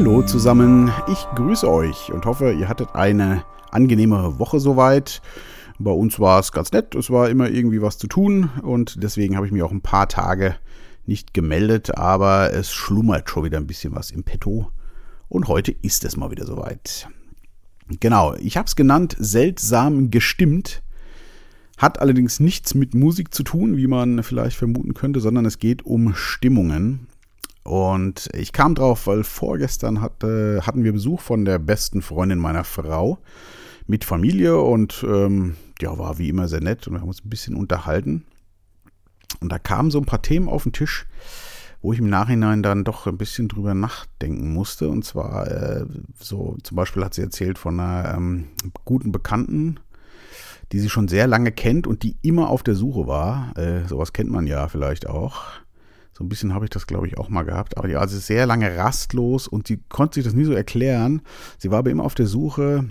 Hallo zusammen, ich grüße euch und hoffe, ihr hattet eine angenehme Woche soweit. Bei uns war es ganz nett, es war immer irgendwie was zu tun und deswegen habe ich mich auch ein paar Tage nicht gemeldet, aber es schlummert schon wieder ein bisschen was im Petto und heute ist es mal wieder soweit. Genau, ich habe es genannt, seltsam gestimmt. Hat allerdings nichts mit Musik zu tun, wie man vielleicht vermuten könnte, sondern es geht um Stimmungen. Und ich kam drauf, weil vorgestern hatte, hatten wir Besuch von der besten Freundin meiner Frau mit Familie und ähm, ja, war wie immer sehr nett und wir haben uns ein bisschen unterhalten. Und da kamen so ein paar Themen auf den Tisch, wo ich im Nachhinein dann doch ein bisschen drüber nachdenken musste. Und zwar äh, so, zum Beispiel hat sie erzählt von einer ähm, guten Bekannten, die sie schon sehr lange kennt und die immer auf der Suche war. Äh, sowas kennt man ja vielleicht auch so ein bisschen habe ich das, glaube ich, auch mal gehabt. Aber die war also sehr lange rastlos und sie konnte sich das nie so erklären. Sie war aber immer auf der Suche,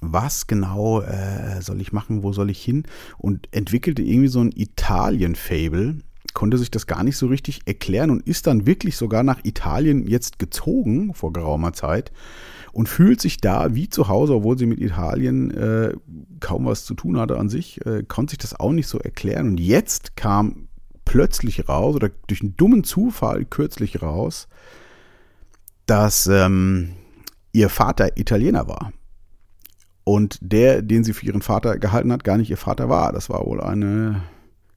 was genau äh, soll ich machen, wo soll ich hin? Und entwickelte irgendwie so ein Italien-Fable, konnte sich das gar nicht so richtig erklären und ist dann wirklich sogar nach Italien jetzt gezogen vor geraumer Zeit und fühlt sich da wie zu Hause, obwohl sie mit Italien äh, kaum was zu tun hatte an sich, äh, konnte sich das auch nicht so erklären. Und jetzt kam plötzlich raus oder durch einen dummen Zufall kürzlich raus, dass ähm, ihr Vater Italiener war. Und der, den sie für ihren Vater gehalten hat, gar nicht ihr Vater war. Das war wohl eine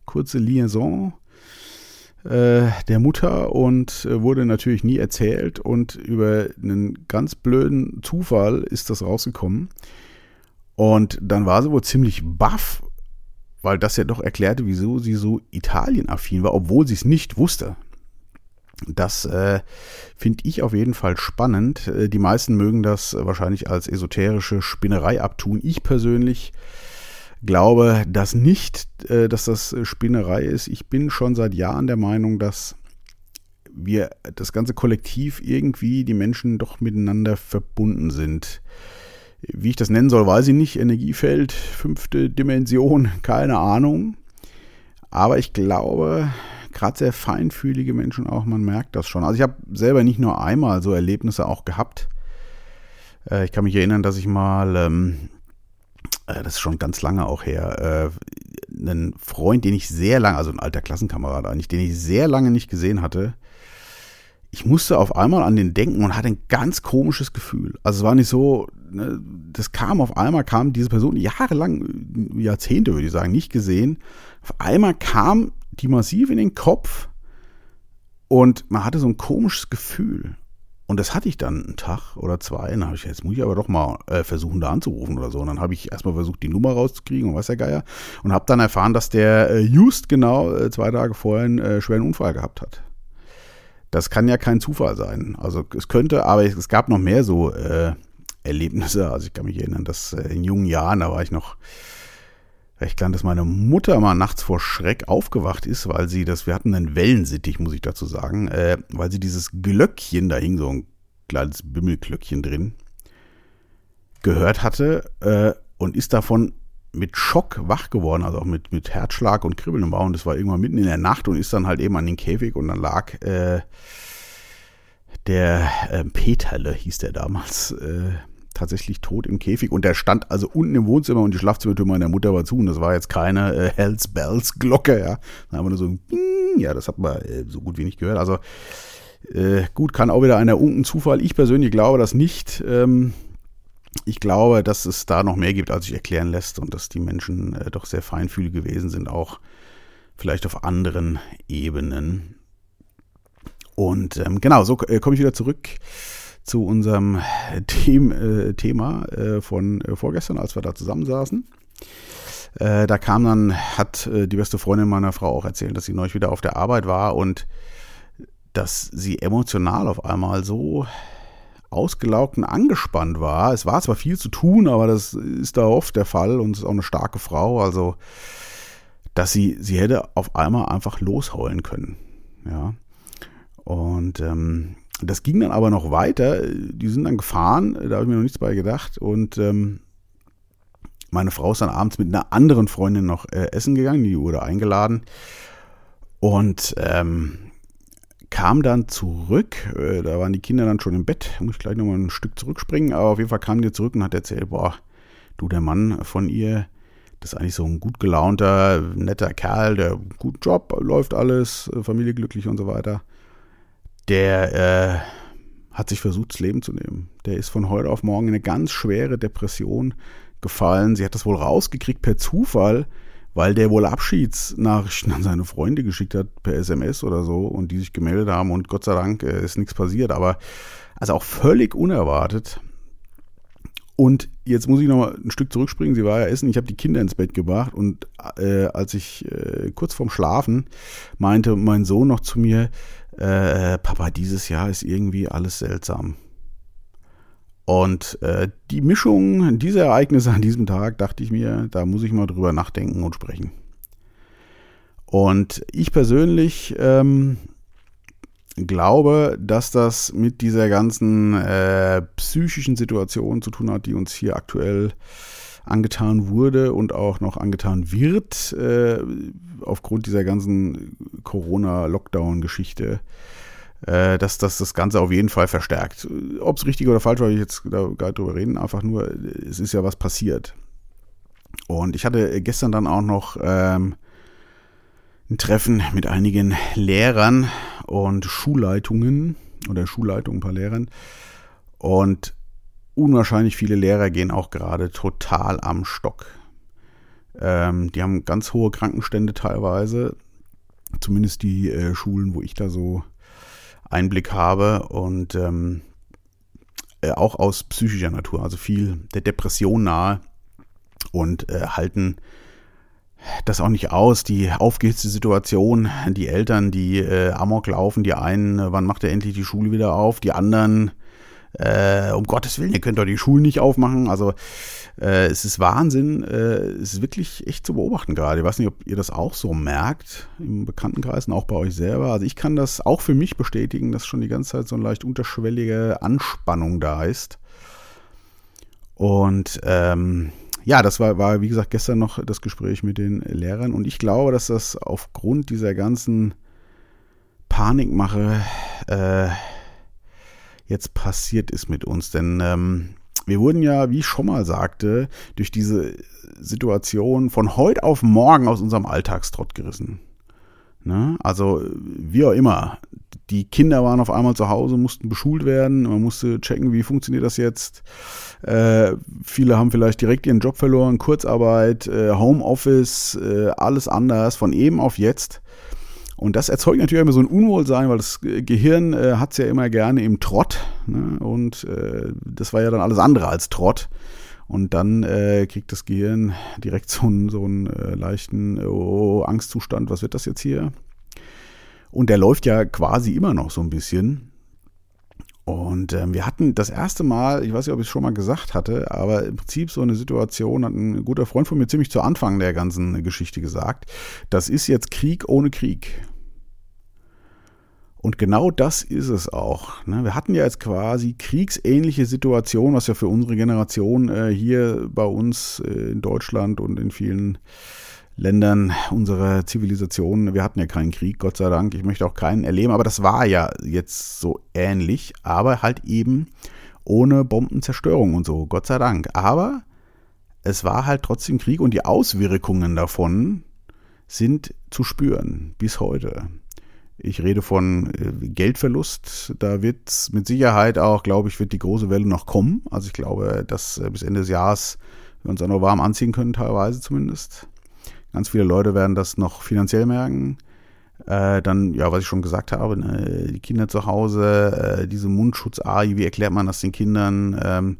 kurze Liaison äh, der Mutter und äh, wurde natürlich nie erzählt. Und über einen ganz blöden Zufall ist das rausgekommen. Und dann war sie wohl ziemlich baff weil das ja doch erklärte, wieso sie so Italien-affin war, obwohl sie es nicht wusste. Das äh, finde ich auf jeden Fall spannend. Äh, die meisten mögen das wahrscheinlich als esoterische Spinnerei abtun. Ich persönlich glaube das nicht, äh, dass das Spinnerei ist. Ich bin schon seit Jahren der Meinung, dass wir das ganze Kollektiv irgendwie die Menschen doch miteinander verbunden sind. Wie ich das nennen soll, weiß ich nicht. Energiefeld, fünfte Dimension, keine Ahnung. Aber ich glaube, gerade sehr feinfühlige Menschen auch, man merkt das schon. Also ich habe selber nicht nur einmal so Erlebnisse auch gehabt. Äh, ich kann mich erinnern, dass ich mal, ähm, äh, das ist schon ganz lange auch her, äh, einen Freund, den ich sehr lange, also ein alter Klassenkamerad eigentlich, den ich sehr lange nicht gesehen hatte, ich musste auf einmal an den denken und hatte ein ganz komisches Gefühl. Also es war nicht so, ne, das kam auf einmal, kam diese Person jahrelang, Jahrzehnte würde ich sagen, nicht gesehen. Auf einmal kam die massiv in den Kopf und man hatte so ein komisches Gefühl. Und das hatte ich dann einen Tag oder zwei. Dann habe ich, jetzt muss ich aber doch mal äh, versuchen, da anzurufen oder so. Und dann habe ich erstmal versucht, die Nummer rauszukriegen und was der Geier. Und habe dann erfahren, dass der äh, just genau äh, zwei Tage vorher einen äh, schweren Unfall gehabt hat. Das kann ja kein Zufall sein. Also es könnte, aber es gab noch mehr so äh, Erlebnisse. Also ich kann mich erinnern, dass äh, in jungen Jahren, da war ich noch recht klein, dass meine Mutter mal nachts vor Schreck aufgewacht ist, weil sie das, wir hatten einen Wellensittich, muss ich dazu sagen, äh, weil sie dieses Glöckchen, da hing so ein kleines Bimmelglöckchen drin, gehört hatte äh, und ist davon mit Schock wach geworden, also auch mit, mit Herzschlag und Kribbeln im Bauch. Und das war irgendwann mitten in der Nacht und ist dann halt eben an den Käfig und dann lag äh, der äh, Peterle, hieß der damals, äh, tatsächlich tot im Käfig. Und der stand also unten im Wohnzimmer und die Schlafzimmertür meiner Mutter war zu. Und das war jetzt keine äh, Hells Bells Glocke, ja. Da haben wir nur so ein ja, das hat man äh, so gut wie nicht gehört. Also äh, gut, kann auch wieder einer unten Zufall. Ich persönlich glaube das nicht. Ähm, ich glaube, dass es da noch mehr gibt, als sich erklären lässt und dass die Menschen äh, doch sehr feinfühlig gewesen sind, auch vielleicht auf anderen Ebenen. Und ähm, genau, so äh, komme ich wieder zurück zu unserem Them äh, Thema äh, von äh, vorgestern, als wir da zusammensaßen. Äh, da kam dann, hat die beste Freundin meiner Frau auch erzählt, dass sie neulich wieder auf der Arbeit war und dass sie emotional auf einmal so ausgelaugt und angespannt war. Es war zwar viel zu tun, aber das ist da oft der Fall und ist auch eine starke Frau, also dass sie, sie hätte auf einmal einfach losheulen können. Ja. Und ähm, das ging dann aber noch weiter. Die sind dann gefahren, da habe ich mir noch nichts bei gedacht. Und ähm, meine Frau ist dann abends mit einer anderen Freundin noch äh, essen gegangen, die wurde eingeladen. Und ähm, kam dann zurück, äh, da waren die Kinder dann schon im Bett, muss ich gleich nochmal ein Stück zurückspringen, aber auf jeden Fall kam die zurück und hat erzählt, boah, du, der Mann von ihr, das ist eigentlich so ein gut gelaunter, netter Kerl, der guten Job, läuft alles, äh, Familie glücklich und so weiter. Der äh, hat sich versucht, das Leben zu nehmen. Der ist von heute auf morgen in eine ganz schwere Depression gefallen. Sie hat das wohl rausgekriegt per Zufall, weil der wohl Abschiedsnachrichten an seine Freunde geschickt hat per SMS oder so und die sich gemeldet haben und Gott sei Dank äh, ist nichts passiert. Aber also auch völlig unerwartet. Und jetzt muss ich noch mal ein Stück zurückspringen. Sie war ja essen. Ich habe die Kinder ins Bett gebracht und äh, als ich äh, kurz vorm Schlafen meinte mein Sohn noch zu mir, äh, Papa, dieses Jahr ist irgendwie alles seltsam. Und äh, die Mischung dieser Ereignisse an diesem Tag, dachte ich mir, da muss ich mal drüber nachdenken und sprechen. Und ich persönlich ähm, glaube, dass das mit dieser ganzen äh, psychischen Situation zu tun hat, die uns hier aktuell angetan wurde und auch noch angetan wird äh, aufgrund dieser ganzen Corona-Lockdown-Geschichte äh, dass das das Ganze auf jeden Fall verstärkt. Ob es richtig oder falsch war, will ich jetzt da gar nicht drüber reden. Einfach nur, es ist ja was passiert. Und ich hatte gestern dann auch noch ähm, ein Treffen mit einigen Lehrern und Schulleitungen oder Schulleitungen, ein paar Lehrern. Und unwahrscheinlich viele Lehrer gehen auch gerade total am Stock. Ähm, die haben ganz hohe Krankenstände teilweise. Zumindest die äh, Schulen, wo ich da so Einblick habe und ähm, äh, auch aus psychischer Natur, also viel der Depression nahe und äh, halten das auch nicht aus, die aufgehitzte Situation, die Eltern, die äh, Amok laufen, die einen, wann macht er endlich die Schule wieder auf, die anderen, äh, um Gottes Willen, ihr könnt doch die Schulen nicht aufmachen. Also äh, es ist Wahnsinn, äh, es ist wirklich echt zu beobachten gerade. Ich weiß nicht, ob ihr das auch so merkt im Bekanntenkreis und auch bei euch selber. Also ich kann das auch für mich bestätigen, dass schon die ganze Zeit so eine leicht unterschwellige Anspannung da ist. Und ähm, ja, das war, war, wie gesagt, gestern noch das Gespräch mit den Lehrern. Und ich glaube, dass das aufgrund dieser ganzen Panikmache äh, jetzt passiert ist mit uns. Denn ähm, wir wurden ja, wie ich schon mal sagte, durch diese Situation von heute auf morgen aus unserem Alltagstrott gerissen. Ne? Also, wie auch immer. Die Kinder waren auf einmal zu Hause, mussten beschult werden. Man musste checken, wie funktioniert das jetzt. Äh, viele haben vielleicht direkt ihren Job verloren, Kurzarbeit, äh, Homeoffice, äh, alles anders, von eben auf jetzt. Und das erzeugt natürlich immer so ein Unwohlsein, weil das Gehirn äh, hat es ja immer gerne im Trott. Ne? Und äh, das war ja dann alles andere als Trott. Und dann äh, kriegt das Gehirn direkt so einen, so einen äh, leichten oh, Angstzustand. Was wird das jetzt hier? Und der läuft ja quasi immer noch so ein bisschen. Und ähm, wir hatten das erste Mal, ich weiß nicht, ob ich es schon mal gesagt hatte, aber im Prinzip so eine Situation, hat ein guter Freund von mir ziemlich zu Anfang der ganzen Geschichte gesagt, das ist jetzt Krieg ohne Krieg. Und genau das ist es auch. Ne? Wir hatten ja jetzt quasi kriegsähnliche Situation, was ja für unsere Generation äh, hier bei uns äh, in Deutschland und in vielen Ländern unserer Zivilisation, wir hatten ja keinen Krieg, Gott sei Dank, ich möchte auch keinen erleben, aber das war ja jetzt so ähnlich, aber halt eben ohne Bombenzerstörung und so, Gott sei Dank. Aber es war halt trotzdem Krieg und die Auswirkungen davon sind zu spüren bis heute. Ich rede von äh, Geldverlust. Da wird mit Sicherheit auch, glaube ich, wird die große Welle noch kommen. Also ich glaube, dass äh, bis Ende des Jahres wir uns auch noch warm anziehen können, teilweise zumindest. Ganz viele Leute werden das noch finanziell merken. Äh, dann, ja, was ich schon gesagt habe, ne, die Kinder zu Hause, diese Mundschutz-AI, wie erklärt man das den Kindern? Ähm,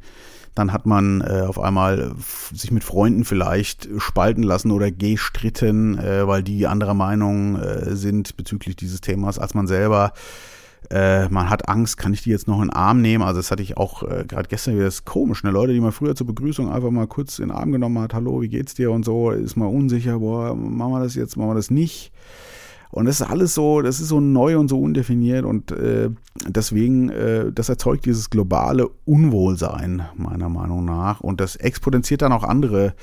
dann hat man äh, auf einmal sich mit Freunden vielleicht spalten lassen oder gestritten, äh, weil die anderer Meinung äh, sind bezüglich dieses Themas als man selber. Äh, man hat Angst, kann ich die jetzt noch in den Arm nehmen? Also das hatte ich auch äh, gerade gestern wieder, das ist komisch, ne? Leute, die man früher zur Begrüßung einfach mal kurz in den Arm genommen hat, hallo, wie geht's dir und so, ist mal unsicher, boah, machen wir das jetzt, machen wir das nicht. Und das ist alles so, das ist so neu und so undefiniert und äh, deswegen, äh, das erzeugt dieses globale Unwohlsein, meiner Meinung nach. Und das exponentiert dann auch andere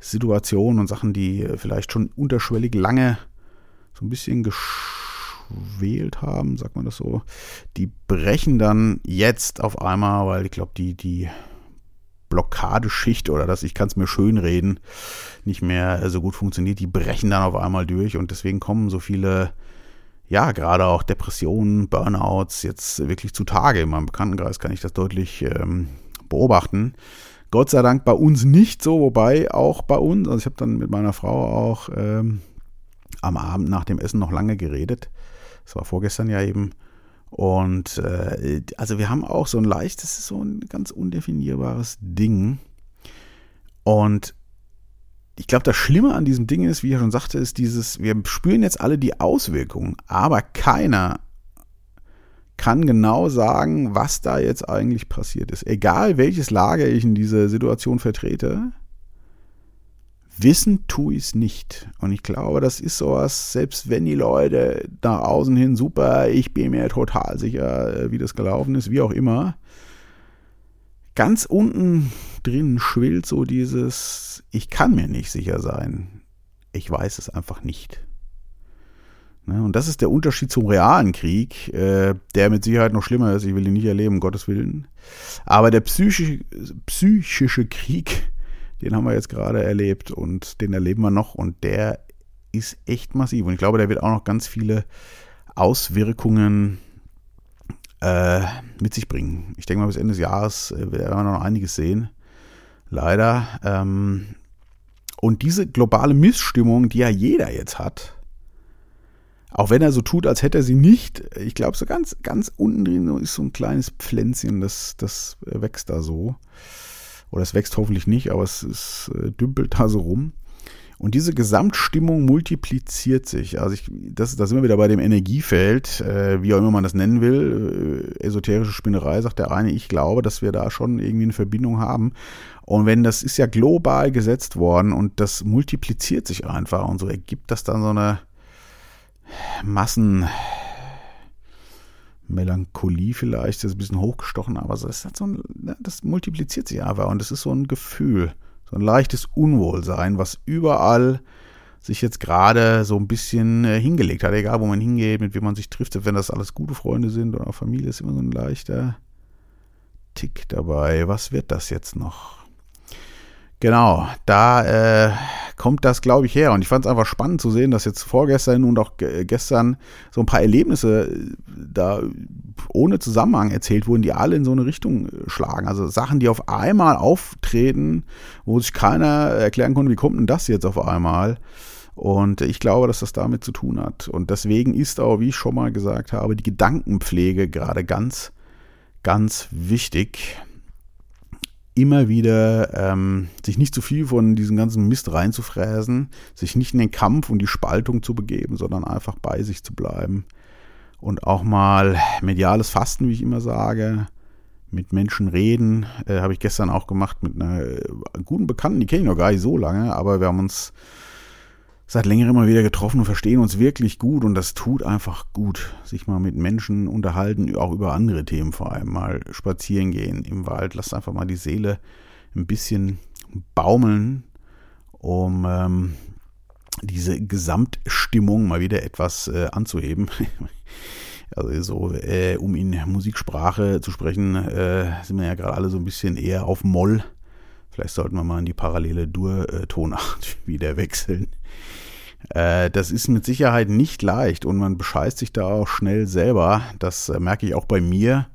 Situationen und Sachen, die vielleicht schon unterschwellig lange so ein bisschen geschwelt haben, sagt man das so, die brechen dann jetzt auf einmal, weil ich glaube, die, die Blockadeschicht oder das, ich kann es mir schön reden, nicht mehr so gut funktioniert, die brechen dann auf einmal durch und deswegen kommen so viele, ja, gerade auch Depressionen, Burnouts jetzt wirklich zutage. In meinem Bekanntenkreis kann ich das deutlich ähm, beobachten. Gott sei Dank bei uns nicht so, wobei auch bei uns, also ich habe dann mit meiner Frau auch ähm, am Abend nach dem Essen noch lange geredet. Das war vorgestern ja eben. Und äh, also wir haben auch so ein leichtes, so ein ganz undefinierbares Ding. Und ich glaube, das Schlimme an diesem Ding ist, wie ich schon sagte, ist dieses, wir spüren jetzt alle die Auswirkungen, aber keiner kann genau sagen, was da jetzt eigentlich passiert ist. Egal welches Lager ich in dieser Situation vertrete, Wissen tue ich es nicht. Und ich glaube, das ist sowas, selbst wenn die Leute nach außen hin super, ich bin mir total sicher, äh, wie das gelaufen ist, wie auch immer. Ganz unten drin schwillt so dieses, ich kann mir nicht sicher sein. Ich weiß es einfach nicht. Ne, und das ist der Unterschied zum realen Krieg, äh, der mit Sicherheit noch schlimmer ist. Ich will ihn nicht erleben, um Gottes Willen. Aber der psychische, psychische Krieg, den haben wir jetzt gerade erlebt und den erleben wir noch und der ist echt massiv. Und ich glaube, der wird auch noch ganz viele Auswirkungen äh, mit sich bringen. Ich denke mal, bis Ende des Jahres äh, werden wir noch einiges sehen. Leider. Ähm, und diese globale Missstimmung, die ja jeder jetzt hat, auch wenn er so tut, als hätte er sie nicht, ich glaube, so ganz, ganz unten drin ist so ein kleines Pflänzchen, das, das wächst da so. Oder es wächst hoffentlich nicht, aber es, es äh, dümpelt da so rum. Und diese Gesamtstimmung multipliziert sich. Also ich, das, da sind wir wieder bei dem Energiefeld, äh, wie auch immer man das nennen will. Äh, esoterische Spinnerei sagt der eine, ich glaube, dass wir da schon irgendwie eine Verbindung haben. Und wenn das ist ja global gesetzt worden und das multipliziert sich einfach und so ergibt das dann so eine Massen, Melancholie vielleicht, das ist ein bisschen hochgestochen, aber das, hat so ein, das multipliziert sich einfach und das ist so ein Gefühl, so ein leichtes Unwohlsein, was überall sich jetzt gerade so ein bisschen äh, hingelegt hat, egal wo man hingeht, mit wem man sich trifft, wenn das alles gute Freunde sind oder Familie, ist immer so ein leichter Tick dabei. Was wird das jetzt noch? Genau, da äh, kommt das, glaube ich, her. Und ich fand es einfach spannend zu sehen, dass jetzt vorgestern und auch gestern so ein paar Erlebnisse äh, da ohne Zusammenhang erzählt wurden, die alle in so eine Richtung äh, schlagen. Also Sachen, die auf einmal auftreten, wo sich keiner erklären konnte, wie kommt denn das jetzt auf einmal? Und ich glaube, dass das damit zu tun hat. Und deswegen ist auch, wie ich schon mal gesagt habe, die Gedankenpflege gerade ganz, ganz wichtig immer wieder ähm, sich nicht zu viel von diesem ganzen Mist reinzufräsen, sich nicht in den Kampf und die Spaltung zu begeben, sondern einfach bei sich zu bleiben und auch mal mediales Fasten, wie ich immer sage, mit Menschen reden, äh, habe ich gestern auch gemacht mit einer guten Bekannten, die kenne ich noch gar nicht so lange, aber wir haben uns seit längerem mal wieder getroffen und verstehen uns wirklich gut und das tut einfach gut, sich mal mit Menschen unterhalten, auch über andere Themen vor allem, mal spazieren gehen im Wald, lasst einfach mal die Seele ein bisschen baumeln, um ähm, diese Gesamtstimmung mal wieder etwas äh, anzuheben. Also so, äh, um in Musiksprache zu sprechen, äh, sind wir ja gerade alle so ein bisschen eher auf Moll. Vielleicht sollten wir mal in die parallele Dur-Tonart wieder wechseln. Äh, das ist mit Sicherheit nicht leicht und man bescheißt sich da auch schnell selber. Das äh, merke ich auch bei mir,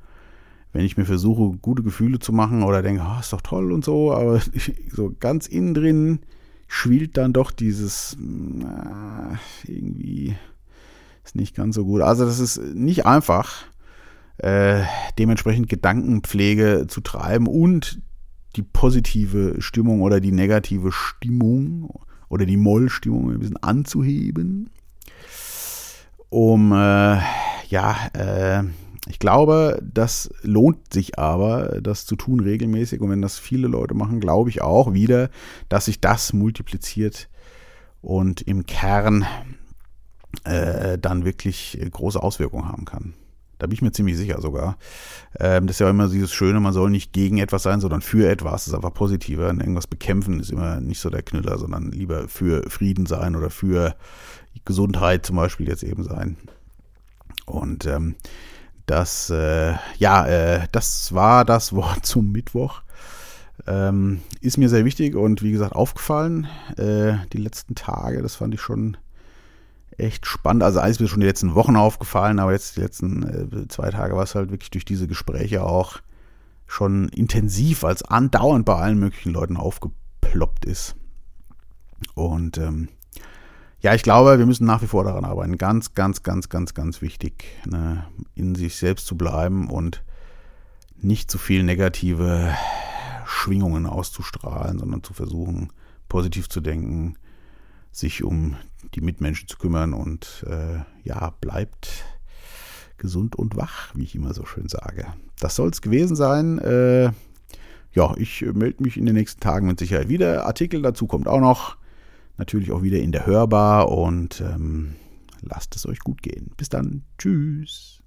wenn ich mir versuche, gute Gefühle zu machen oder denke, oh, ist doch toll und so, aber so ganz innen drin schwillt dann doch dieses irgendwie ist nicht ganz so gut. Also das ist nicht einfach, äh, dementsprechend Gedankenpflege zu treiben und die positive Stimmung oder die negative Stimmung oder die Mollstimmung ein bisschen anzuheben, um äh, ja, äh, ich glaube, das lohnt sich aber, das zu tun regelmäßig. Und wenn das viele Leute machen, glaube ich auch wieder, dass sich das multipliziert und im Kern äh, dann wirklich große Auswirkungen haben kann. Da bin ich mir ziemlich sicher sogar. Ähm, das ist ja immer dieses Schöne, man soll nicht gegen etwas sein, sondern für etwas. Das ist einfach positiver. Und irgendwas bekämpfen ist immer nicht so der Knüller, sondern lieber für Frieden sein oder für Gesundheit zum Beispiel jetzt eben sein. Und ähm, das, äh, ja, äh, das war das Wort zum Mittwoch. Ähm, ist mir sehr wichtig und wie gesagt aufgefallen äh, die letzten Tage. Das fand ich schon echt spannend. Also eigentlich ist mir schon die letzten Wochen aufgefallen, aber jetzt die letzten äh, zwei Tage war es halt wirklich durch diese Gespräche auch schon intensiv als andauernd bei allen möglichen Leuten aufgeploppt ist. Und ähm, ja, ich glaube, wir müssen nach wie vor daran arbeiten. Ganz, ganz, ganz, ganz, ganz wichtig, ne, in sich selbst zu bleiben und nicht zu viel negative Schwingungen auszustrahlen, sondern zu versuchen, positiv zu denken, sich um die Mitmenschen zu kümmern und äh, ja, bleibt gesund und wach, wie ich immer so schön sage. Das soll es gewesen sein. Äh, ja, ich melde mich in den nächsten Tagen mit Sicherheit wieder. Artikel dazu kommt auch noch. Natürlich auch wieder in der Hörbar und ähm, lasst es euch gut gehen. Bis dann. Tschüss.